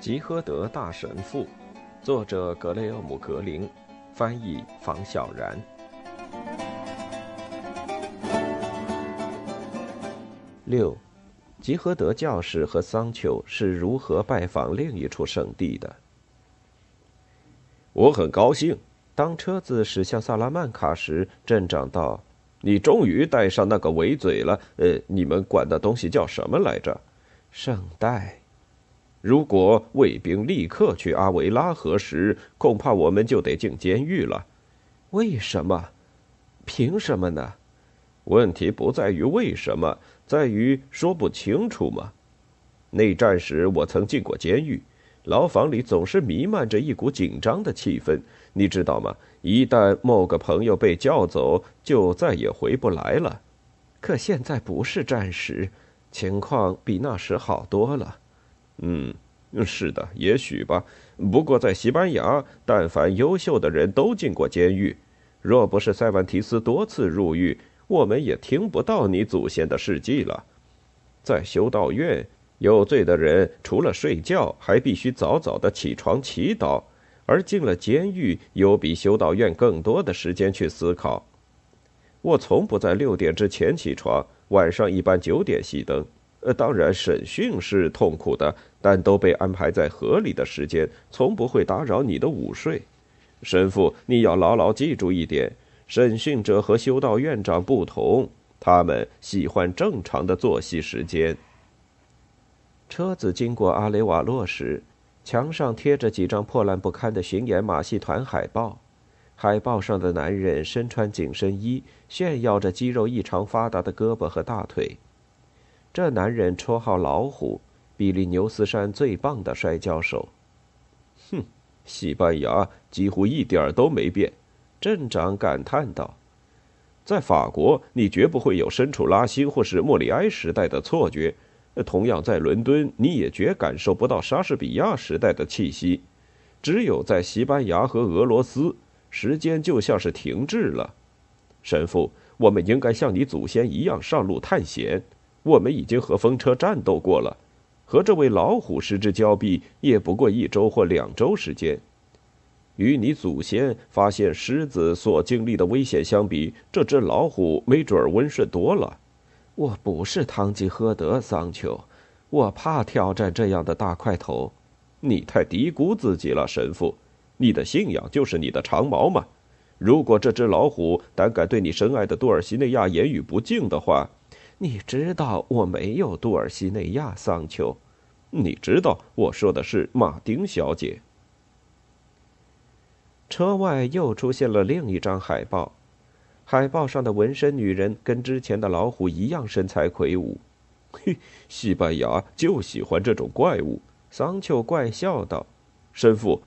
吉诃德大神父，作者格雷厄姆·格林，翻译房小然。六，吉诃德教士和桑丘是如何拜访另一处圣地的？我很高兴。当车子驶向萨拉曼卡时，镇长道：“你终于带上那个围嘴了。呃，你们管那东西叫什么来着？圣代。”如果卫兵立刻去阿维拉河时，恐怕我们就得进监狱了。为什么？凭什么呢？问题不在于为什么，在于说不清楚吗。内战时我曾进过监狱，牢房里总是弥漫着一股紧张的气氛，你知道吗？一旦某个朋友被叫走，就再也回不来了。可现在不是战时，情况比那时好多了。嗯，是的，也许吧。不过在西班牙，但凡优秀的人都进过监狱。若不是塞万提斯多次入狱，我们也听不到你祖先的事迹了。在修道院，有罪的人除了睡觉，还必须早早的起床祈祷；而进了监狱，有比修道院更多的时间去思考。我从不在六点之前起床，晚上一般九点熄灯。呃，当然，审讯是痛苦的，但都被安排在合理的时间，从不会打扰你的午睡。神父，你要牢牢记住一点：审讯者和修道院长不同，他们喜欢正常的作息时间。车子经过阿雷瓦洛时，墙上贴着几张破烂不堪的巡演马戏团海报，海报上的男人身穿紧身衣，炫耀着肌肉异常发达的胳膊和大腿。这男人绰号“老虎”，比利牛斯山最棒的摔跤手。哼，西班牙几乎一点都没变，镇长感叹道。在法国，你绝不会有身处拉辛或是莫里埃时代的错觉；同样，在伦敦，你也绝感受不到莎士比亚时代的气息。只有在西班牙和俄罗斯，时间就像是停滞了。神父，我们应该像你祖先一样上路探险。我们已经和风车战斗过了，和这位老虎失之交臂也不过一周或两周时间。与你祖先发现狮子所经历的危险相比，这只老虎没准儿温顺多了。我不是堂吉诃德桑丘，我怕挑战这样的大块头。你太低估自己了，神父。你的信仰就是你的长矛嘛。如果这只老虎胆敢对你深爱的多尔西内亚言语不敬的话，你知道我没有杜尔西内亚桑丘，你知道我说的是马丁小姐。车外又出现了另一张海报，海报上的纹身女人跟之前的老虎一样身材魁梧。嘿，西班牙就喜欢这种怪物。桑丘怪笑道：“神父，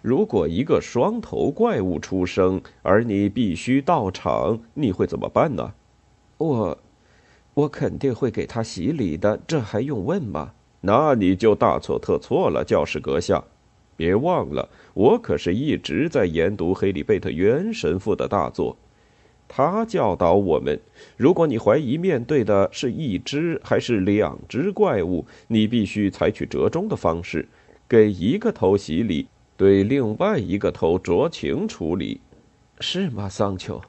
如果一个双头怪物出生，而你必须到场，你会怎么办呢？”我。我肯定会给他洗礼的，这还用问吗？那你就大错特错了，教士阁下。别忘了，我可是一直在研读黑里贝特约恩神父的大作。他教导我们，如果你怀疑面对的是一只还是两只怪物，你必须采取折中的方式，给一个头洗礼，对另外一个头酌情处理，是吗，桑丘？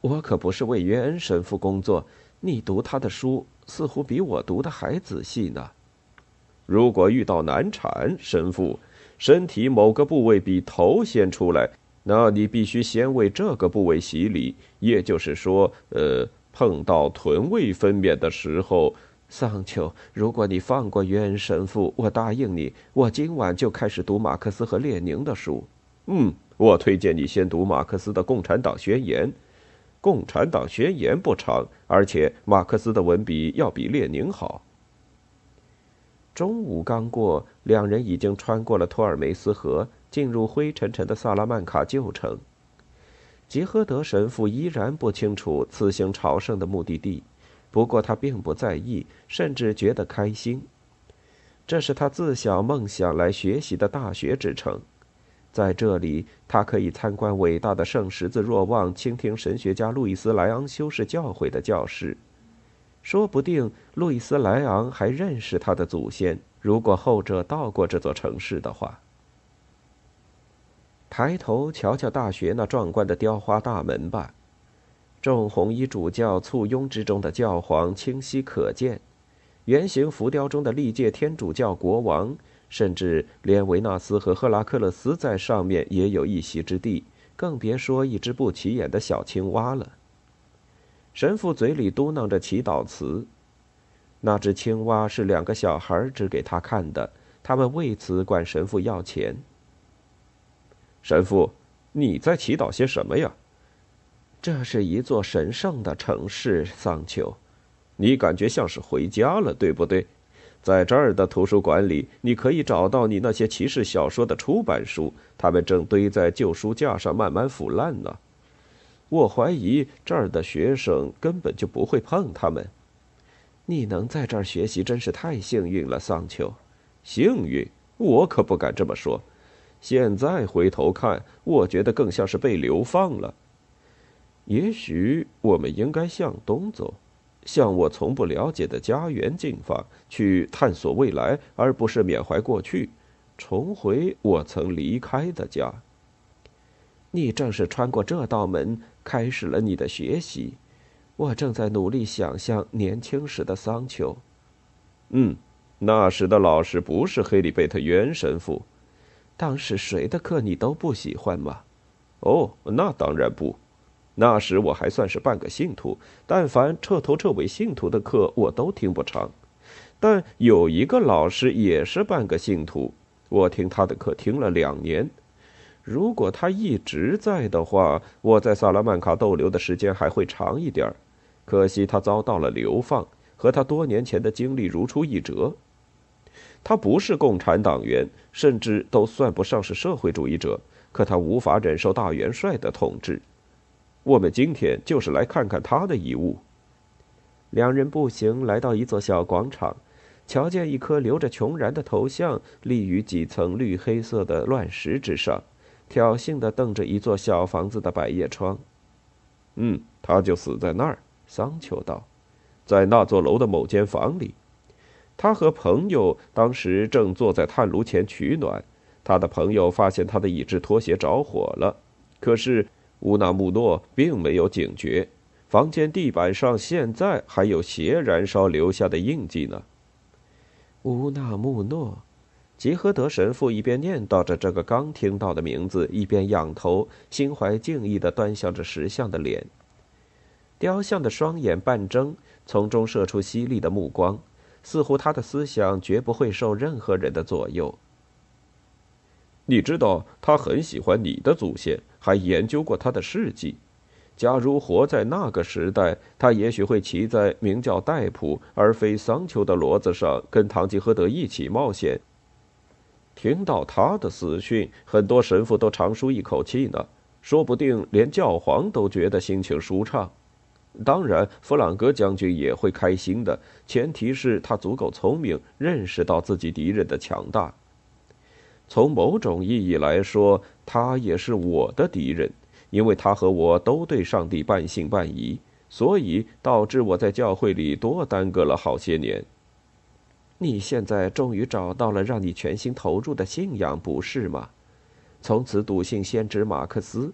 我可不是为约恩神父工作。你读他的书似乎比我读的还仔细呢。如果遇到难产，神父，身体某个部位比头先出来，那你必须先为这个部位洗礼。也就是说，呃，碰到臀位分娩的时候，桑丘，如果你放过约恩神父，我答应你，我今晚就开始读马克思和列宁的书。嗯，我推荐你先读马克思的《共产党宣言》。共产党宣言不长，而且马克思的文笔要比列宁好。中午刚过，两人已经穿过了托尔梅斯河，进入灰沉沉的萨拉曼卡旧城。吉诃德神父依然不清楚此行朝圣的目的地，不过他并不在意，甚至觉得开心。这是他自小梦想来学习的大学之城。在这里，他可以参观伟大的圣十字若望，倾听神学家路易斯·莱昂修士教诲的教室。说不定路易斯·莱昂还认识他的祖先，如果后者到过这座城市的话。抬头瞧瞧大学那壮观的雕花大门吧，众红衣主教簇拥之中的教皇清晰可见，圆形浮雕中的历届天主教国王，甚至连维纳斯和赫拉克勒斯在上面也有一席之地，更别说一只不起眼的小青蛙了。神父嘴里嘟囔着祈祷词，那只青蛙是两个小孩指给他看的，他们为此管神父要钱。神父，你在祈祷些什么呀？这是一座神圣的城市，桑丘。你感觉像是回家了，对不对？在这儿的图书馆里，你可以找到你那些骑士小说的出版书，它们正堆在旧书架上慢慢腐烂呢。我怀疑这儿的学生根本就不会碰它们。你能在这儿学习真是太幸运了，桑丘。幸运？我可不敢这么说。现在回头看，我觉得更像是被流放了。也许我们应该向东走，向我从不了解的家园进发，去探索未来，而不是缅怀过去，重回我曾离开的家。你正是穿过这道门，开始了你的学习。我正在努力想象年轻时的桑丘。嗯，那时的老师不是黑里贝特元神父。当时谁的课你都不喜欢吗？哦，那当然不。那时我还算是半个信徒，但凡彻头彻尾信徒的课我都听不长。但有一个老师也是半个信徒，我听他的课听了两年。如果他一直在的话，我在萨拉曼卡逗留的时间还会长一点儿可惜他遭到了流放，和他多年前的经历如出一辙。他不是共产党员，甚至都算不上是社会主义者。可他无法忍受大元帅的统治。我们今天就是来看看他的遗物。两人步行来到一座小广场，瞧见一颗留着穷然的头像立于几层绿黑色的乱石之上，挑衅地瞪着一座小房子的百叶窗。嗯，他就死在那儿。桑丘道，在那座楼的某间房里。他和朋友当时正坐在炭炉前取暖，他的朋友发现他的一只拖鞋着火了，可是乌纳穆诺并没有警觉，房间地板上现在还有鞋燃烧留下的印记呢。乌纳穆诺，吉诃德神父一边念叨着这个刚听到的名字，一边仰头，心怀敬意地端详着石像的脸。雕像的双眼半睁，从中射出犀利的目光。似乎他的思想绝不会受任何人的左右。你知道，他很喜欢你的祖先，还研究过他的事迹。假如活在那个时代，他也许会骑在名叫戴普而非桑丘的骡子上，跟唐吉诃德一起冒险。听到他的死讯，很多神父都长舒一口气呢，说不定连教皇都觉得心情舒畅。当然，弗朗哥将军也会开心的，前提是他足够聪明，认识到自己敌人的强大。从某种意义来说，他也是我的敌人，因为他和我都对上帝半信半疑，所以导致我在教会里多耽搁了好些年。你现在终于找到了让你全心投入的信仰，不是吗？从此笃信先知马克思，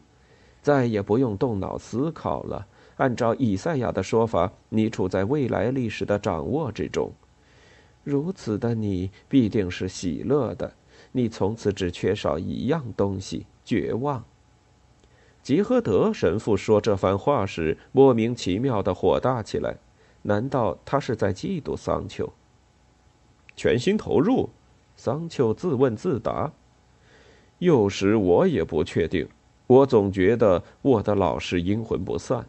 再也不用动脑思考了。按照以赛亚的说法，你处在未来历史的掌握之中。如此的你必定是喜乐的。你从此只缺少一样东西——绝望。吉诃德神父说这番话时，莫名其妙的火大起来。难道他是在嫉妒桑丘？全心投入？桑丘自问自答。有时我也不确定。我总觉得我的老师阴魂不散。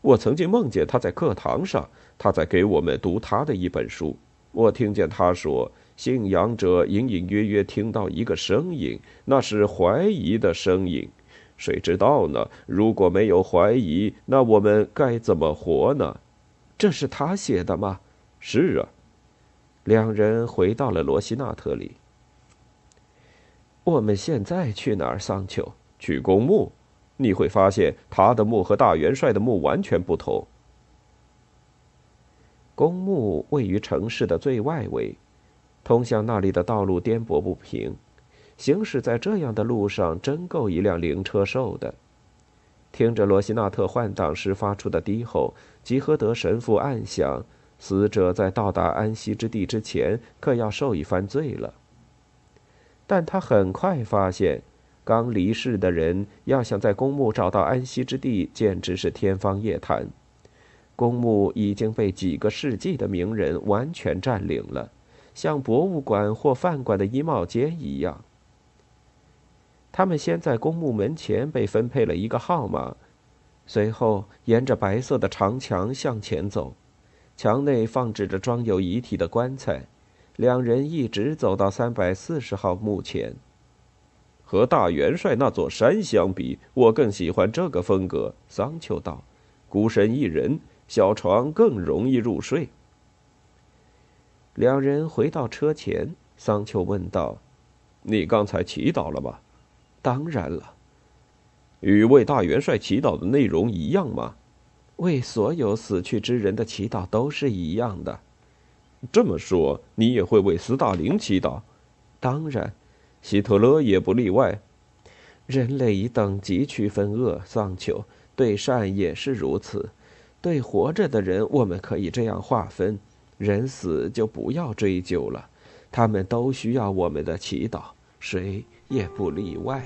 我曾经梦见他在课堂上，他在给我们读他的一本书。我听见他说，信仰者隐隐约约听到一个声音，那是怀疑的声音。谁知道呢？如果没有怀疑，那我们该怎么活呢？这是他写的吗？是啊。两人回到了罗西纳特里。我们现在去哪儿？桑丘，去公墓。你会发现他的墓和大元帅的墓完全不同。公墓位于城市的最外围，通向那里的道路颠簸不平，行驶在这样的路上真够一辆灵车受的。听着罗西纳特换挡时发出的低吼，吉诃德神父暗想：死者在到达安息之地之前，可要受一番罪了。但他很快发现，刚离世的人要想在公墓找到安息之地，简直是天方夜谭。公墓已经被几个世纪的名人完全占领了，像博物馆或饭馆的衣帽间一样。他们先在公墓门前被分配了一个号码，随后沿着白色的长墙向前走，墙内放置着装有遗体的棺材。两人一直走到三百四十号墓前。和大元帅那座山相比，我更喜欢这个风格。桑丘道：“孤身一人，小床更容易入睡。”两人回到车前，桑丘问道：“你刚才祈祷了吗？”当然了，与为大元帅祈祷的内容一样吗？为所有死去之人的祈祷都是一样的。这么说，你也会为斯大林祈祷？当然，希特勒也不例外。人类以等级区分恶，桑丘对善也是如此。对活着的人，我们可以这样划分：人死就不要追究了，他们都需要我们的祈祷。谁也不例外。